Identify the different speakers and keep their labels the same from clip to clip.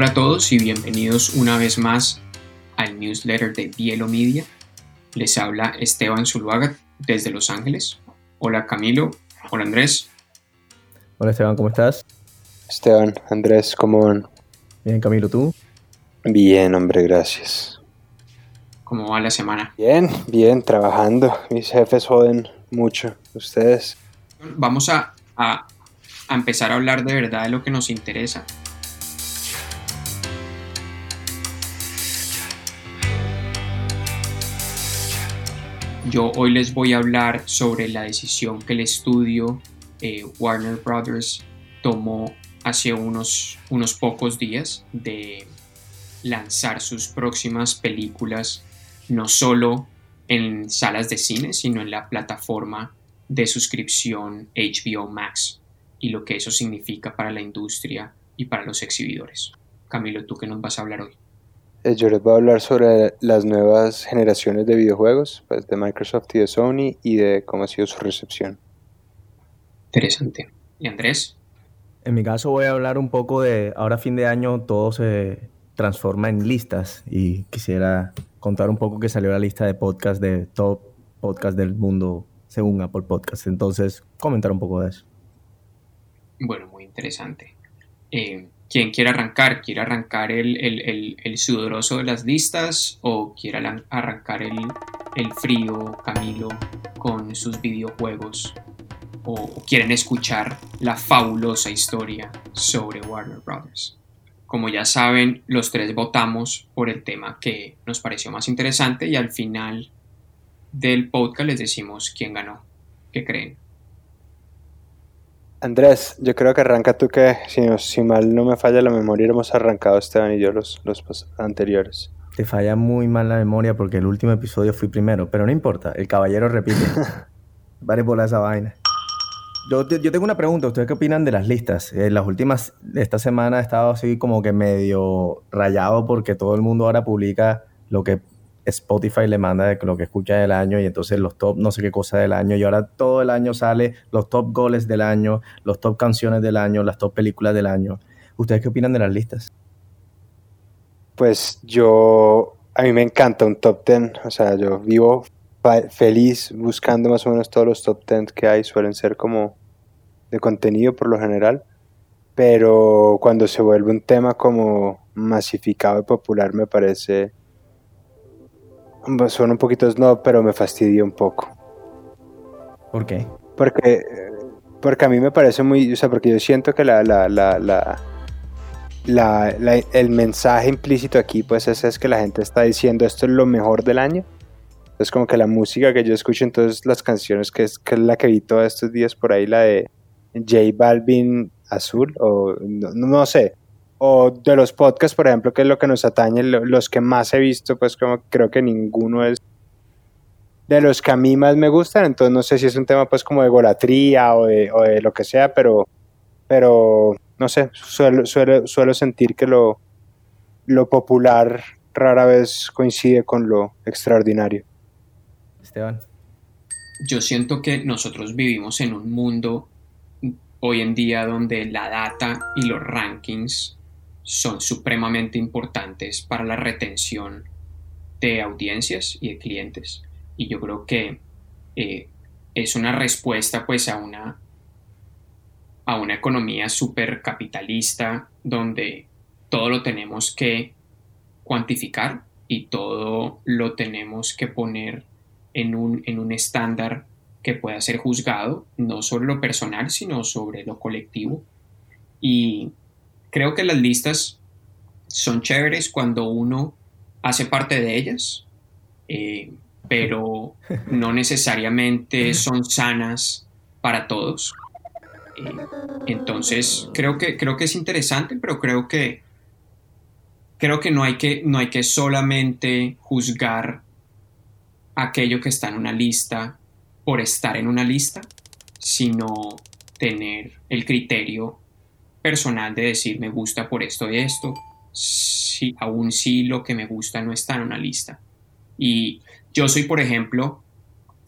Speaker 1: Hola a todos y bienvenidos una vez más al newsletter de Bielo Media. Les habla Esteban Zuluaga desde Los Ángeles. Hola Camilo, hola Andrés.
Speaker 2: Hola Esteban, ¿cómo estás?
Speaker 3: Esteban, Andrés, ¿cómo van?
Speaker 2: Bien, Camilo, ¿tú?
Speaker 3: Bien, hombre, gracias.
Speaker 1: ¿Cómo va la semana?
Speaker 3: Bien, bien, trabajando. Mis jefes joden mucho. ¿Ustedes?
Speaker 1: Vamos a, a, a empezar a hablar de verdad de lo que nos interesa. Yo hoy les voy a hablar sobre la decisión que el estudio eh, Warner Brothers tomó hace unos, unos pocos días de lanzar sus próximas películas no solo en salas de cine, sino en la plataforma de suscripción HBO Max y lo que eso significa para la industria y para los exhibidores. Camilo, ¿tú qué nos vas a hablar hoy?
Speaker 3: Eh, yo les voy a hablar sobre las nuevas generaciones de videojuegos, pues de Microsoft y de Sony y de cómo ha sido su recepción.
Speaker 1: Interesante. ¿Y Andrés?
Speaker 2: En mi caso voy a hablar un poco de, ahora fin de año todo se transforma en listas y quisiera contar un poco que salió la lista de podcast de top podcast del mundo según Apple Podcast. Entonces, comentar un poco de eso.
Speaker 1: Bueno, muy interesante. Eh, ¿Quién quiere arrancar? ¿Quiere arrancar el, el, el, sudoroso de las listas o quiere arrancar el, el frío Camilo con sus videojuegos? ¿O, ¿O quieren escuchar la fabulosa historia sobre Warner Brothers? Como ya saben, los tres votamos por el tema que nos pareció más interesante y al final del podcast les decimos quién ganó. ¿Qué creen?
Speaker 3: Andrés, yo creo que arranca tú que, si, no, si mal no me falla la memoria, hemos arrancado Esteban y yo los, los anteriores.
Speaker 2: Te falla muy mal la memoria porque el último episodio fui primero, pero no importa, el caballero repite. vale por esa vaina. Yo, yo, tengo una pregunta, ¿ustedes qué opinan de las listas? En las últimas, esta semana he estado así como que medio rayado porque todo el mundo ahora publica lo que Spotify le manda lo que escucha del año y entonces los top no sé qué cosa del año y ahora todo el año sale los top goles del año, los top canciones del año, las top películas del año. ¿Ustedes qué opinan de las listas?
Speaker 3: Pues yo, a mí me encanta un top 10, o sea, yo vivo feliz buscando más o menos todos los top 10 que hay, suelen ser como de contenido por lo general, pero cuando se vuelve un tema como masificado y popular me parece son un poquito snob, pero me fastidia un poco.
Speaker 2: ¿Por qué?
Speaker 3: Porque, porque a mí me parece muy, o sea, porque yo siento que la, la, la, la, el mensaje implícito aquí, pues es, es que la gente está diciendo esto es lo mejor del año. Es como que la música que yo escucho, entonces las canciones, que es, que es la que vi todos estos días por ahí, la de J Balvin Azul, o no, no sé, o de los podcasts, por ejemplo, que es lo que nos atañe, los que más he visto, pues como creo que ninguno es de los que a mí más me gustan, entonces no sé si es un tema pues como de golatría o de, o de lo que sea, pero, pero no sé, suelo, suelo, sentir que lo, lo popular rara vez coincide con lo extraordinario.
Speaker 2: Esteban.
Speaker 1: Yo siento que nosotros vivimos en un mundo hoy en día donde la data y los rankings son supremamente importantes para la retención de audiencias y de clientes. Y yo creo que eh, es una respuesta pues a una, a una economía súper capitalista donde todo lo tenemos que cuantificar y todo lo tenemos que poner en un, en un estándar que pueda ser juzgado, no sobre lo personal, sino sobre lo colectivo. Y creo que las listas son chéveres cuando uno hace parte de ellas, eh, pero no necesariamente son sanas para todos. Eh, entonces, creo que, creo que es interesante, pero creo que, creo que, no, hay que no hay que solamente juzgar aquello que está en una lista por estar en una lista, sino tener el criterio personal de decir me gusta por esto y esto, si, aún si lo que me gusta no está en una lista. Y yo soy, por ejemplo,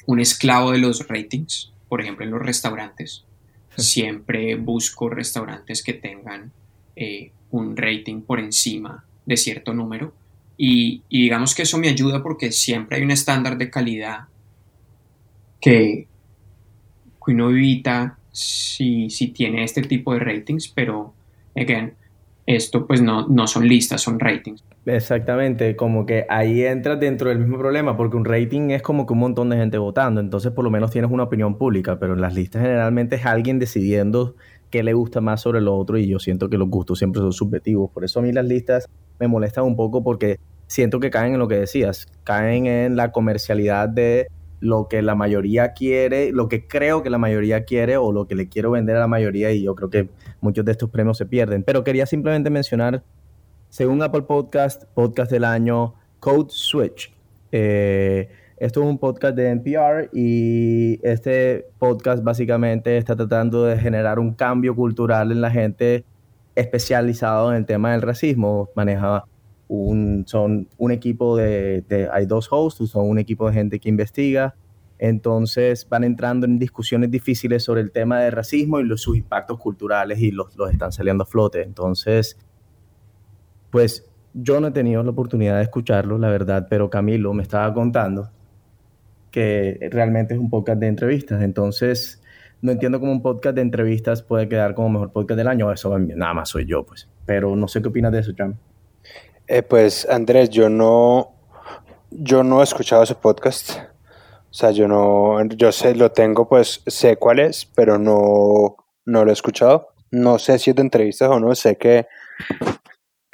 Speaker 1: un esclavo de los ratings, por ejemplo, en los restaurantes. Siempre busco restaurantes que tengan eh, un rating por encima de cierto número. Y, digamos que eso me ayuda porque siempre hay un estándar de calidad que, uno evita si, si tiene este tipo de ratings, pero, again, esto pues no, no son listas, son ratings.
Speaker 2: Exactamente, como que ahí entras dentro del mismo problema, porque un rating es como que un montón de gente votando, entonces por lo menos tienes una opinión pública, pero en las listas generalmente es alguien decidiendo qué le gusta más sobre lo otro y yo siento que los gustos siempre son subjetivos, por eso a mí las listas me molestan un poco porque siento que caen en lo que decías, caen en la comercialidad de lo que la mayoría quiere, lo que creo que la mayoría quiere o lo que le quiero vender a la mayoría y yo creo que muchos de estos premios se pierden. Pero quería simplemente mencionar, según Apple Podcast, podcast del año, Code Switch. Eh, esto es un podcast de NPR y este podcast básicamente está tratando de generar un cambio cultural en la gente especializado en el tema del racismo. Maneja un, son un equipo de, hay dos hosts, son un equipo de gente que investiga. Entonces van entrando en discusiones difíciles sobre el tema de racismo y sus impactos culturales y los, los están saliendo a flote. Entonces, pues yo no he tenido la oportunidad de escucharlo, la verdad, pero Camilo me estaba contando que realmente es un podcast de entrevistas. Entonces, no entiendo cómo un podcast de entrevistas puede quedar como mejor podcast del año. Eso nada más soy yo, pues. Pero no sé qué opinas de eso, Cham.
Speaker 3: Eh, pues, Andrés, yo no, yo no he escuchado ese podcast. O sea, yo no, yo sé, lo tengo, pues sé cuál es, pero no, no lo he escuchado. No sé si es de entrevistas o no, sé que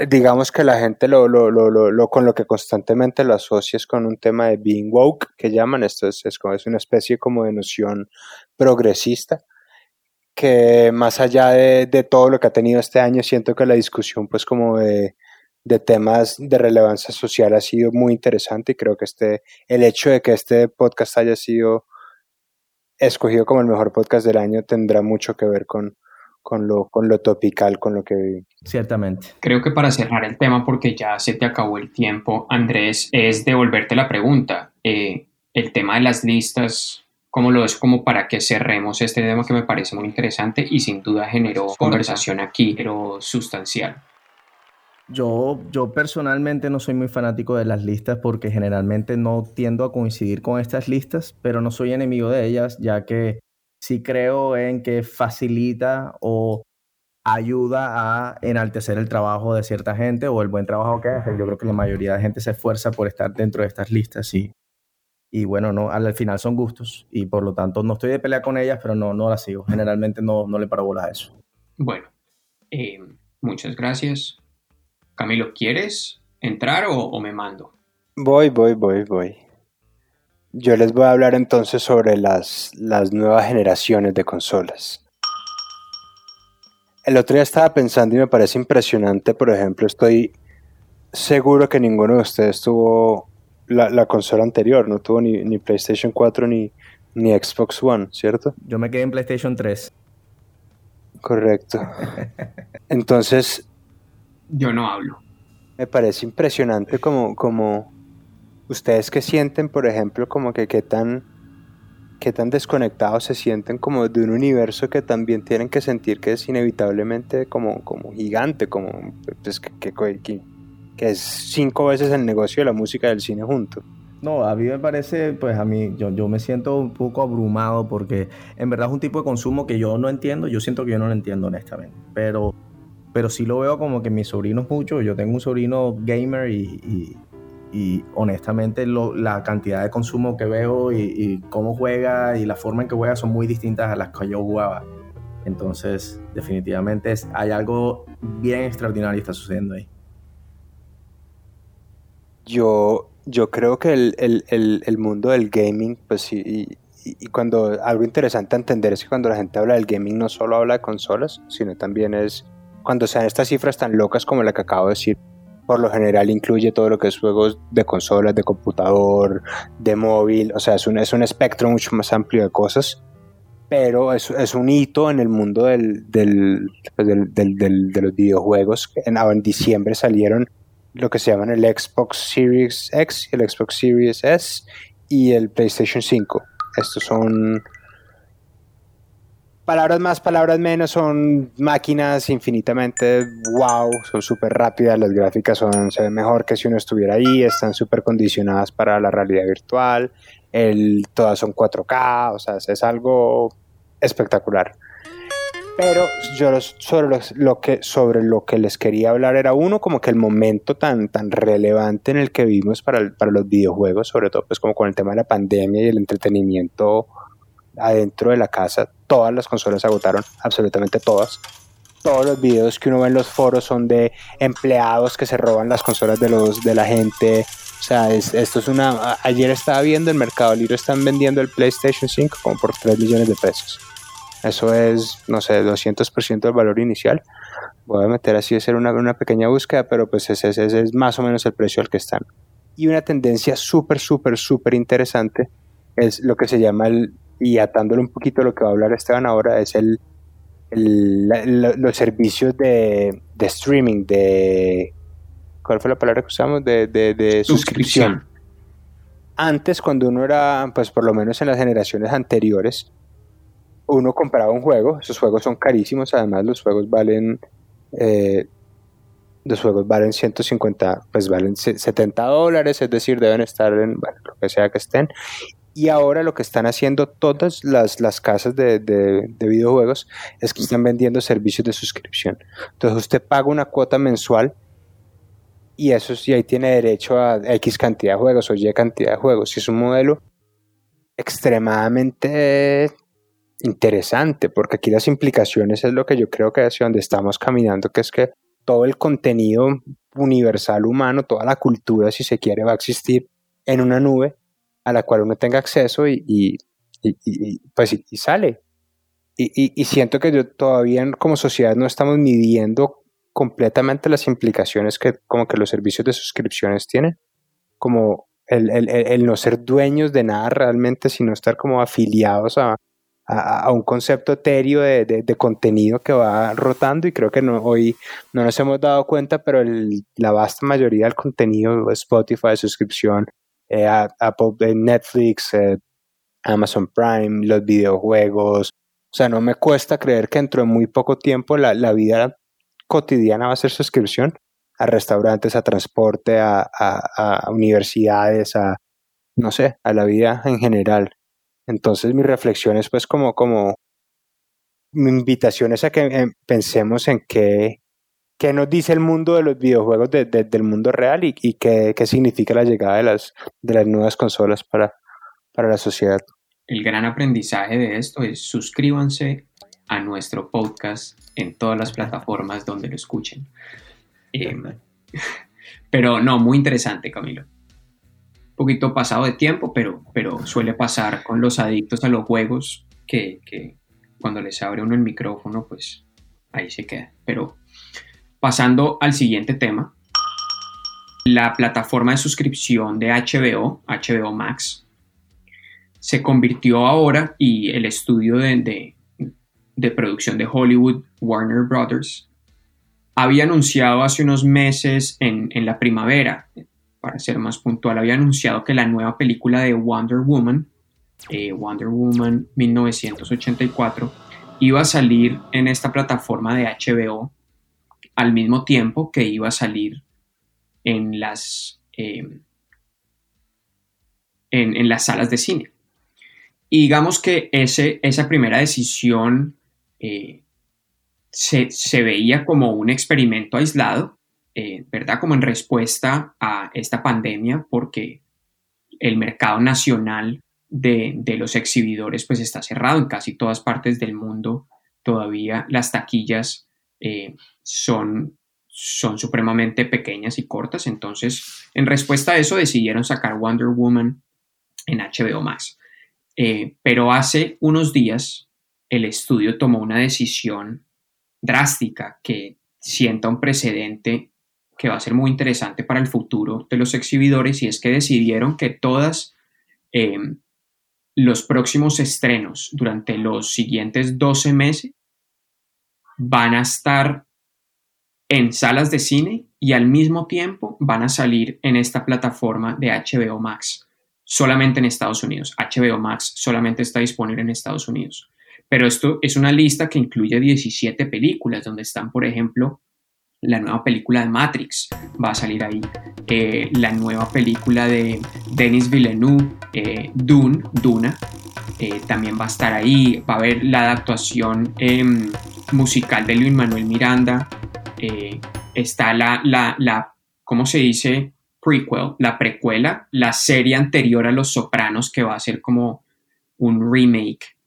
Speaker 3: digamos que la gente lo, lo, lo, lo, con lo que constantemente lo asocia es con un tema de being woke, que llaman, esto es, es, como, es una especie como de noción progresista, que más allá de, de, todo lo que ha tenido este año, siento que la discusión pues como de, de temas de relevancia social ha sido muy interesante y creo que este, el hecho de que este podcast haya sido escogido como el mejor podcast del año tendrá mucho que ver con, con lo, con lo topical, con lo que vivimos.
Speaker 2: Ciertamente.
Speaker 1: Creo que para cerrar el tema, porque ya se te acabó el tiempo, Andrés, es devolverte la pregunta. Eh, el tema de las listas, ¿cómo lo es como para que cerremos este tema que me parece muy interesante y sin duda generó conversación aquí, pero sustancial?
Speaker 2: Yo, yo personalmente no soy muy fanático de las listas porque generalmente no tiendo a coincidir con estas listas, pero no soy enemigo de ellas, ya que sí creo en que facilita o ayuda a enaltecer el trabajo de cierta gente o el buen trabajo que hacen. Yo creo que la mayoría de gente se esfuerza por estar dentro de estas listas y, y bueno, no, al final son gustos y por lo tanto no estoy de pelea con ellas, pero no, no las sigo. Generalmente no, no le paro bola a eso.
Speaker 1: Bueno, eh, muchas gracias. Camilo, ¿quieres entrar o, o me mando?
Speaker 3: Voy, voy, voy, voy. Yo les voy a hablar entonces sobre las, las nuevas generaciones de consolas. El otro día estaba pensando y me parece impresionante, por ejemplo, estoy seguro que ninguno de ustedes tuvo la, consola anterior, no tuvo ni, ni PlayStation 4 ni, ni Xbox One, ¿cierto?
Speaker 2: Yo me quedé en PlayStation 3.
Speaker 3: Correcto. Entonces...
Speaker 1: Yo no hablo.
Speaker 3: Me parece impresionante como, como, ¿Ustedes qué sienten, por ejemplo, como que qué tan, qué tan desconectados se sienten como de un universo que también tienen que sentir que es inevitablemente como, como gigante, como pues, que, que, que, es cinco veces el negocio de la música y del cine junto?
Speaker 2: No, a mí me parece, pues a mí, yo, yo me siento un poco abrumado porque en verdad es un tipo de consumo que yo no entiendo, yo siento que yo no lo entiendo honestamente, pero, pero sí lo veo como que mis sobrinos mucho, yo tengo un sobrino gamer y y honestamente la cantidad de consumo que veo y, cómo juega y la forma en que juega son muy distintas a las que yo jugaba. Entonces, definitivamente hay algo bien extraordinario que está sucediendo ahí.
Speaker 3: Yo, yo creo que el, el, el, mundo del gaming, pues y, y, cuando algo interesante a entender es que cuando la gente habla del gaming no solo habla de consolas, sino también es cuando sean estas cifras tan locas como la que acabo de decir, por lo general incluye todo lo que es juegos de consolas, de computador, de móvil, o sea, es un, es un espectro mucho más amplio de cosas, pero es, es un hito en el mundo del, del, pues, del, del, de los videojuegos. En, en diciembre salieron lo que se llaman el Xbox Series X, el Xbox Series S y el PlayStation 5. Estos son palabras más, palabras menos, son máquinas infinitamente wow, son súper rápidas, las gráficas son, se ven mejor que si uno estuviera ahí, están súper condicionadas para la realidad virtual, todas son 4K, o sea, es algo espectacular. Pero yo sobre lo, que, sobre lo que les quería hablar era uno, como que el momento tan, tan relevante en el que vivimos para, para los videojuegos, sobre todo pues como con el tema de la pandemia y el entretenimiento adentro de la casa, todas las consolas agotaron, absolutamente todas. Todos los videos que uno ve en los foros son de empleados que se roban las consolas de, los, de la gente. O sea, esto es una... Ayer estaba viendo el Mercado Libre, están vendiendo el PlayStation 5 como por 3 millones de pesos. Eso es, no sé, 200% del valor inicial. Voy a meter así, hacer una, una pequeña búsqueda, pero pues ese, es más o menos el precio al que están. Y una tendencia súper, súper, súper interesante es lo que se llama el, y atándolo un poquito a lo que va a hablar Esteban ahora, es el, los servicios de, de, streaming, de... ¿Cuál fue la palabra que usamos? De, de, suscripción. Antes, cuando uno era, pues por lo menos en las generaciones anteriores, uno compraba un juego, esos juegos son carísimos, además los juegos valen, eh, los juegos valen 150, pues valen 70 dólares, es decir, deben estar en lo que sea que estén. Y ahora lo que están haciendo todas las, las casas de, de, videojuegos es que están vendiendo servicios de suscripción. Entonces usted paga una cuota mensual y eso sí, ahí tiene derecho a X cantidad de juegos o Y cantidad de juegos. Si es un modelo extremadamente interesante, porque aquí las implicaciones es lo que yo creo que es donde estamos caminando, que es que todo el contenido universal humano, toda la cultura, si se quiere, va a existir en una nube a la cual uno tenga acceso y, y, y, pues y, sale. Y, siento que yo todavía como sociedad no estamos midiendo completamente las implicaciones que como que los servicios de suscripciones tienen, como el, el, el no ser dueños de nada realmente, sino estar como afiliados a, a, un concepto etéreo de, de, contenido que va rotando y creo que no, hoy no nos hemos dado cuenta, pero la vasta mayoría del contenido, Spotify, suscripción, eh, Apple, eh, Netflix, eh, Amazon Prime, los videojuegos, o sea, no me cuesta creer que dentro de muy poco tiempo la, la vida cotidiana va a ser suscripción a restaurantes, a transporte, a, a, a universidades, a, no sé, a la vida en general. Entonces mi reflexión es pues como, como mi invitación es a que eh, pensemos en qué, qué nos dice el mundo de los videojuegos del mundo real y, y qué, significa la llegada de las, de las nuevas consolas para, para la sociedad.
Speaker 1: El gran aprendizaje de esto es suscríbanse a nuestro podcast en todas las plataformas donde lo escuchen. Em, pero no, muy interesante, Camilo poquito pasado de tiempo, pero, pero suele pasar con los adictos a los juegos que, que cuando les abre uno el micrófono, pues ahí se queda. Pero pasando al siguiente tema, la plataforma de suscripción de HBO, HBO Max, se convirtió ahora y el estudio de, de, producción de Hollywood, Warner Brothers, había anunciado hace unos meses en, en la primavera, para ser más puntual, había anunciado que la nueva película de Wonder Woman, eh, Wonder Woman 1984, iba a salir en esta plataforma de HBO al mismo tiempo que iba a salir en las, eh, en, las salas de cine. Y digamos que ese, esa primera decisión eh, se, se, veía como un experimento aislado, eh, ¿verdad? Como en respuesta a esta pandemia, porque el mercado nacional de, los exhibidores pues está cerrado en casi todas partes del mundo. Todavía las taquillas eh, son, son supremamente pequeñas y cortas. Entonces, en respuesta a eso, decidieron sacar Wonder Woman en HBO Max. Eh, pero hace unos días el estudio tomó una decisión drástica que sienta un precedente que va a ser muy interesante para el futuro de los exhibidores y es que decidieron que todas em, los próximos estrenos durante los siguientes 12 meses van a estar en salas de cine y al mismo tiempo van a salir en esta plataforma de HBO Max solamente en Estados Unidos. HBO Max solamente está disponible en Estados Unidos. pero esto es una lista que incluye 17 películas, donde están, por ejemplo, la nueva película de Matrix va a salir ahí, eh, la nueva película de Denis Villeneuve, eh, Dune, Duna, eh, también va a estar ahí, va a haber la actuación em, musical de Luis Manuel Miranda, está la, la, la, ¿cómo se dice? Prequel, la precuela, la serie anterior a Los Sopranos que va a ser como un remake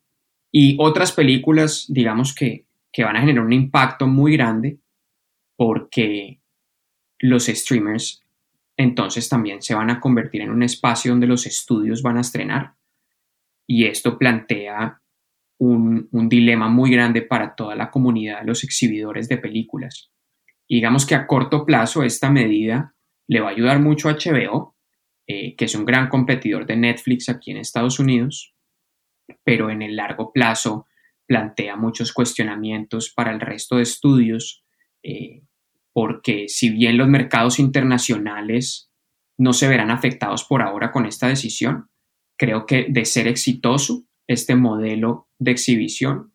Speaker 1: y otras películas, digamos que, que van a generar un impacto muy grande porque los streamers entonces también se van a convertir en un espacio donde los estudios van a estrenar. Y esto plantea un, dilema muy grande para toda la comunidad de los exhibidores de películas. digamos que a corto plazo esta medida le va a ayudar mucho a HBO, eh, que es un gran competidor de Netflix aquí en Estados Unidos, pero en el largo plazo plantea muchos cuestionamientos para el resto de estudios eh, porque si bien los mercados internacionales no se verán afectados por ahora con esta decisión, creo que de ser exitoso, este modelo de exhibición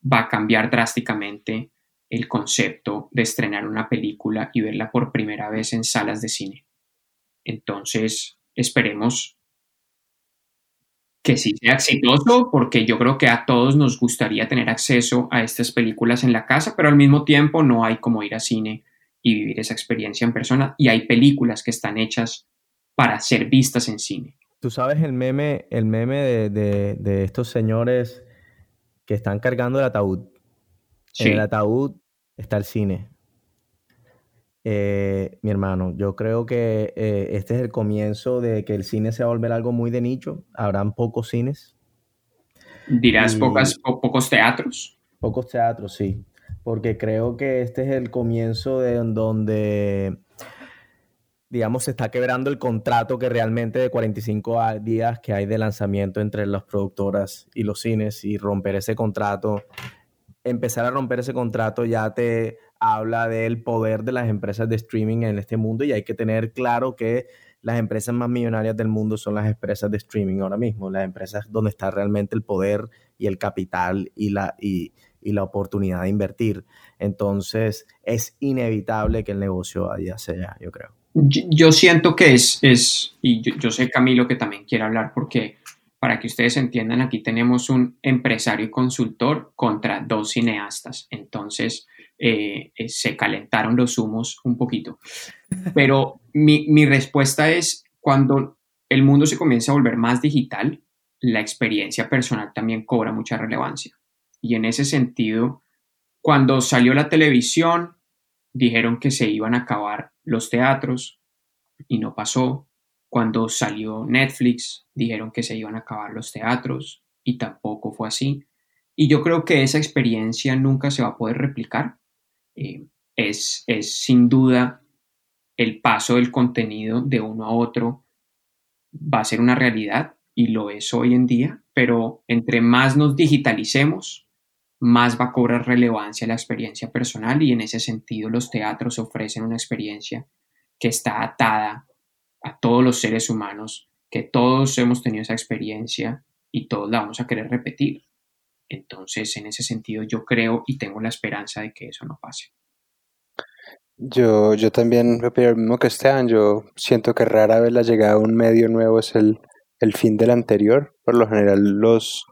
Speaker 1: va a cambiar drásticamente el concepto de estrenar una película y verla por primera vez en salas de cine. Entonces, esperemos que sí sea exitoso, porque yo creo que a todos nos gustaría tener acceso a estas películas en la casa, pero al mismo tiempo no hay como ir a cine y vivir esa experiencia en persona. Y hay películas que están hechas para ser vistas en cine.
Speaker 2: Tú sabes el meme, el meme de, estos señores que están cargando el ataúd. En el ataúd está el cine. Eh, mi hermano, yo creo que eh, este es el comienzo de que el cine se va a volver algo muy de nicho. Habrán pocos cines.
Speaker 1: Dirás pocas, pocos teatros.
Speaker 2: Pocos teatros, sí porque creo que este es el comienzo de donde, digamos, se está quebrando el contrato que realmente de 45 días que hay de lanzamiento entre las productoras y los cines y romper ese contrato, empezar a romper ese contrato ya te habla del poder de las empresas de streaming en este mundo y hay que tener claro que las empresas más millonarias del mundo son las empresas de streaming ahora mismo, las empresas donde está realmente el poder y el capital y la, y, y la oportunidad de invertir. Entonces, es inevitable que el negocio vaya hacia allá, yo creo.
Speaker 1: Yo, siento que es, es y yo, sé Camilo que también quiere hablar porque para que ustedes entiendan, aquí tenemos un empresario y consultor contra dos cineastas. Entonces, eh, eh, se calentaron los humos un poquito. Pero mi, mi respuesta es, cuando el mundo se comienza a volver más digital, la experiencia personal también cobra mucha relevancia. Y en ese sentido, cuando salió la televisión, dijeron que se iban a acabar los teatros y no pasó. Cuando salió Netflix, dijeron que se iban a acabar los teatros y tampoco fue así. Y yo creo que esa experiencia nunca se va a poder replicar. Eh, es, es sin duda el paso del contenido de uno a otro va a ser una realidad y lo es hoy en día, pero entre más nos digitalicemos, más va a cobrar relevancia la experiencia personal y en ese sentido los teatros ofrecen una experiencia que está atada a todos los seres humanos, que todos hemos tenido esa experiencia y todos la vamos a querer repetir. Entonces, en ese sentido, yo creo y tengo la esperanza de que eso no pase.
Speaker 3: Yo, yo también opino lo mismo que Esteban. Yo siento que rara vez la llegada de un medio nuevo es el, el fin del anterior. Por lo general, los,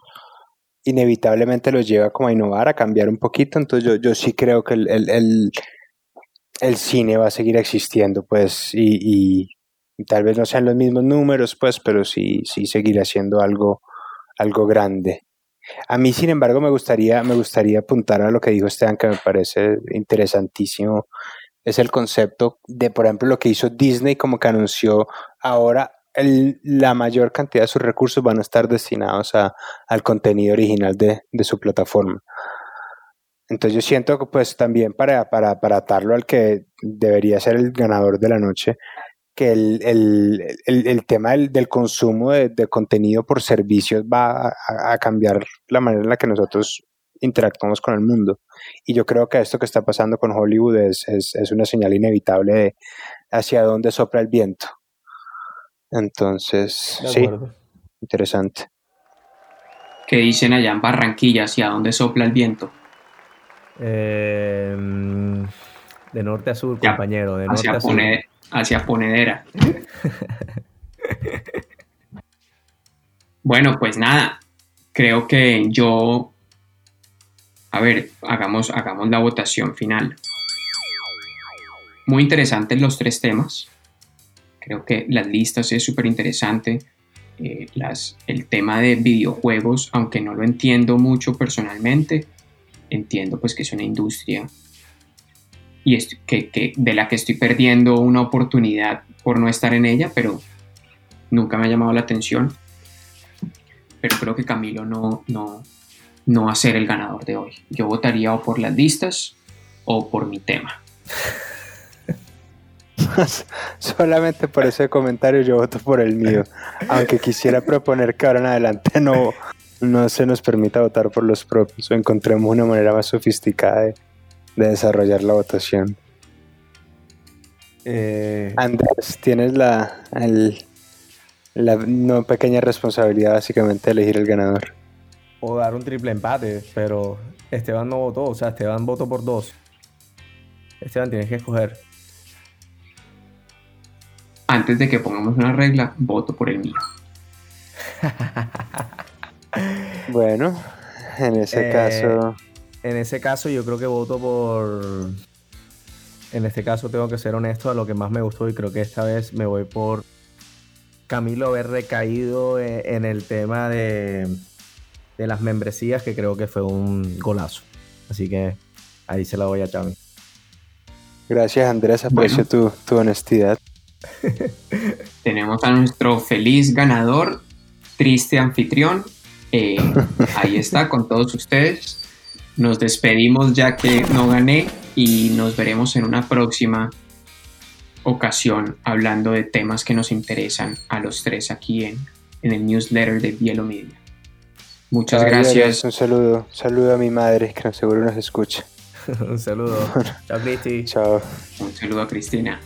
Speaker 3: inevitablemente los lleva como a innovar, a cambiar un poquito. Entonces yo, yo sí creo que el, el, el, cine va a seguir existiendo, pues, y, y, tal vez no sean los mismos números, pues, pero sí, sí seguirá siendo algo, algo grande. A mí, sin embargo, me gustaría, me gustaría apuntar a lo que dijo Esteban, que me parece interesantísimo. Es el concepto de, por ejemplo, lo que hizo Disney, como que anunció ahora la mayor cantidad de sus recursos van a estar destinados a, al contenido original de, de, su plataforma. Entonces yo siento que pues también para, para, para atarlo al que debería ser el ganador de la noche, que el, el, el, el tema del, consumo de, contenido por servicios va a, a, cambiar la manera en la que nosotros interactuamos con el mundo. Y yo creo que esto que está pasando con Hollywood es, es, es una señal inevitable de hacia dónde sopla el viento. Entonces, sí, interesante.
Speaker 1: ¿Qué dicen allá en Barranquilla? ¿Hacia dónde sopla el viento?
Speaker 2: Eh, mm, de norte a sur,
Speaker 1: Ya,
Speaker 2: compañero. De norte
Speaker 1: Hacia,
Speaker 2: a sur.
Speaker 1: Hacia Ponedera. bueno, pues nada. Creo que yo. A ver, hagamos, hagamos la votación final. Muy interesantes los tres temas. Creo que las listas es súper interesante. Eh, el tema de videojuegos, aunque no lo entiendo mucho personalmente, entiendo pues que es una industria y est- que, que- de la que estoy perdiendo una oportunidad por no estar en ella, pero nunca me ha llamado la atención. Pero creo que Camilo no, no, no va a ser el ganador de hoy. Yo votaría o por las listas o por mi tema.
Speaker 3: Solamente por ese comentario yo voto por el mío. Aunque quisiera proponer que ahora en adelante no, no se nos permita votar por los propios o encontremos una manera más sofisticada de, de desarrollar la votación.
Speaker 2: Eh,
Speaker 3: Andrés, tienes la, el- la no pequeña responsabilidad básicamente de elegir el ganador.
Speaker 2: o dar un triple empate, pero Esteban no votó, o sea, Esteban votó por dos. Esteban, tienes que escoger.
Speaker 1: Antes de que pongamos una regla, voto por el mío.
Speaker 3: Bueno, en ese
Speaker 2: Eh,
Speaker 3: caso,
Speaker 2: En ese caso, yo creo que voto por. En este caso, tengo que ser honesto a lo que más me gustó y creo que esta vez me voy por Camilo haber recaído e- en el tema de, de las membresías, que creo que fue un golazo. Así que ahí se la voy a Chami.
Speaker 3: gracias Andrés, aprecio tu, tu honestidad.
Speaker 1: Tenemos a nuestro feliz ganador, triste anfitrión. Eh, ahí está con todos ustedes. Nos despedimos ya que no gané y nos veremos en una próxima ocasión hablando de temas que nos interesan a los tres aquí en, en el newsletter de Bielo Media. Muchas gracias.
Speaker 3: Un saludo, un saludo a mi madre que no seguro nos escucha.
Speaker 2: un saludo. Chao, Cristi.
Speaker 3: Chao.
Speaker 1: Un saludo a Cristina.